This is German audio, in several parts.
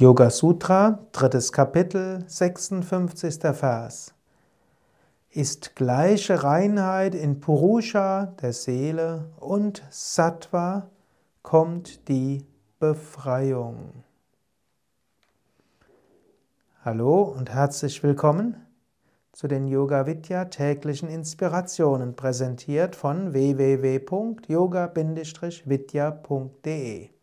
Yoga Sutra, drittes Kapitel, 56. Vers. Ist gleiche Reinheit in Purusha, der Seele, und Sattva, kommt die Befreiung. Hallo und herzlich willkommen zu den Yoga Vidya täglichen Inspirationen, präsentiert von www.yoga-vidya.de.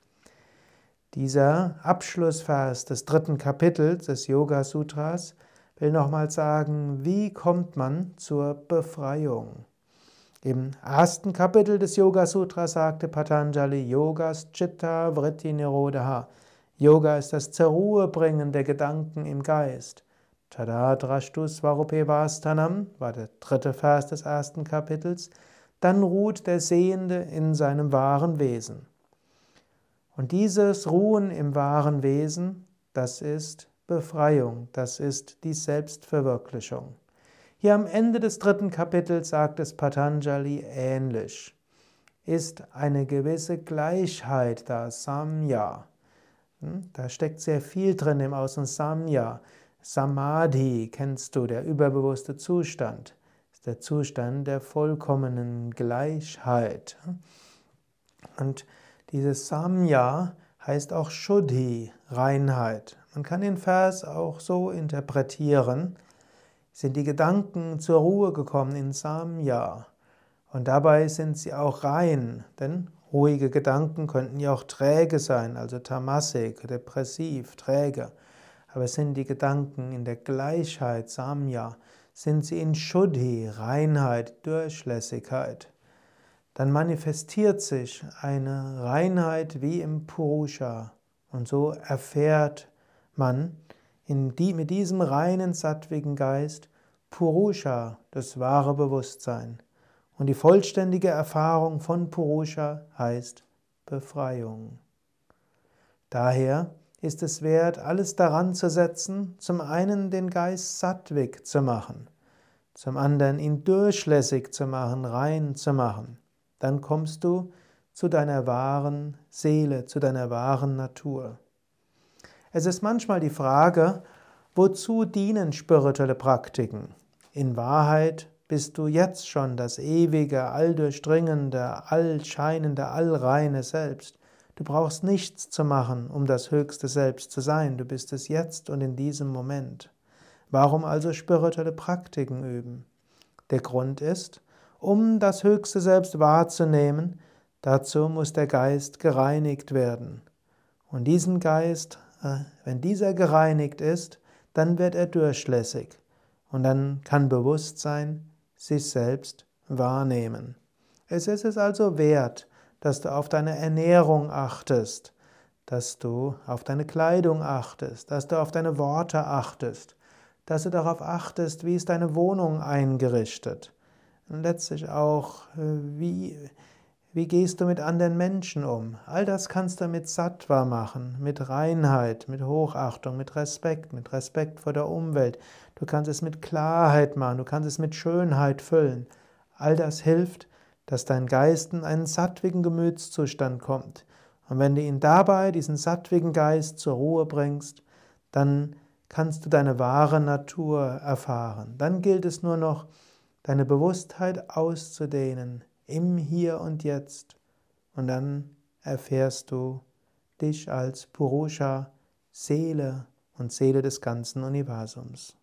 Dieser Abschlussvers des dritten Kapitels des Yoga Sutras will nochmal sagen, wie kommt man zur Befreiung? Im ersten Kapitel des Yoga Sutras sagte Patanjali Yogas Chitta Vritti Nirodha. Yoga ist das Zerruhebringen der Gedanken im Geist. Tadadrashtu Svarupevastanam war der dritte Vers des ersten Kapitels. Dann ruht der Sehende in seinem wahren Wesen. Und dieses Ruhen im wahren Wesen, das ist Befreiung, das ist die Selbstverwirklichung. Hier am Ende des dritten Kapitels sagt es Patanjali ähnlich. Ist eine gewisse Gleichheit da, Samya. Hm, da steckt sehr viel drin im Außen Samya. Samadhi kennst du, der überbewusste Zustand, ist der Zustand der vollkommenen Gleichheit. Und dieses Samya heißt auch Shuddhi, Reinheit. Man kann den Vers auch so interpretieren, sind die Gedanken zur Ruhe gekommen in Samya. Und dabei sind sie auch rein, denn ruhige Gedanken könnten ja auch träge sein, also tamasik, depressiv, träge. Aber sind die Gedanken in der Gleichheit, Samya, sind sie in Shuddhi, Reinheit, Durchlässigkeit dann manifestiert sich eine Reinheit wie im Purusha. Und so erfährt man die, mit diesem reinen, sattwigen Geist Purusha, das wahre Bewusstsein. Und die vollständige Erfahrung von Purusha heißt Befreiung. Daher ist es wert, alles daran zu setzen, zum einen den Geist sattwig zu machen, zum anderen ihn durchlässig zu machen, rein zu machen dann kommst du zu deiner wahren Seele, zu deiner wahren Natur. Es ist manchmal die Frage, wozu dienen spirituelle Praktiken? In Wahrheit bist du jetzt schon das ewige, alldurchdringende, allscheinende, allreine Selbst. Du brauchst nichts zu machen, um das höchste Selbst zu sein. Du bist es jetzt und in diesem Moment. Warum also spirituelle Praktiken üben? Der Grund ist, um das höchste Selbst wahrzunehmen, dazu muss der Geist gereinigt werden. Und diesen Geist, äh, wenn dieser gereinigt ist, dann wird er durchlässig. Und dann kann Bewusstsein sich selbst wahrnehmen. Es ist es also wert, dass du auf deine Ernährung achtest, dass du auf deine Kleidung achtest, dass du auf deine Worte achtest, dass du darauf achtest, wie ist deine Wohnung eingerichtet, und letztlich auch, äh, wie, wie gehst du mit anderen Menschen um? All das kannst du mit Sattva machen, mit Reinheit, mit Hochachtung, mit Respekt, mit Respekt vor der Umwelt. Du kannst es mit Klarheit machen, du kannst es mit Schönheit füllen. All das hilft, dass dein Geist in einen sattwigen Gemütszustand kommt. Und wenn du ihn dabei, diesen sattwigen Geist, zur Ruhe bringst, dann kannst du deine wahre Natur erfahren. Dann gilt es nur noch, deine Bewusstheit auszudehnen im Hier und Jetzt. Und dann erfährst du dich als Purusha, Seele und Seele des ganzen Universums.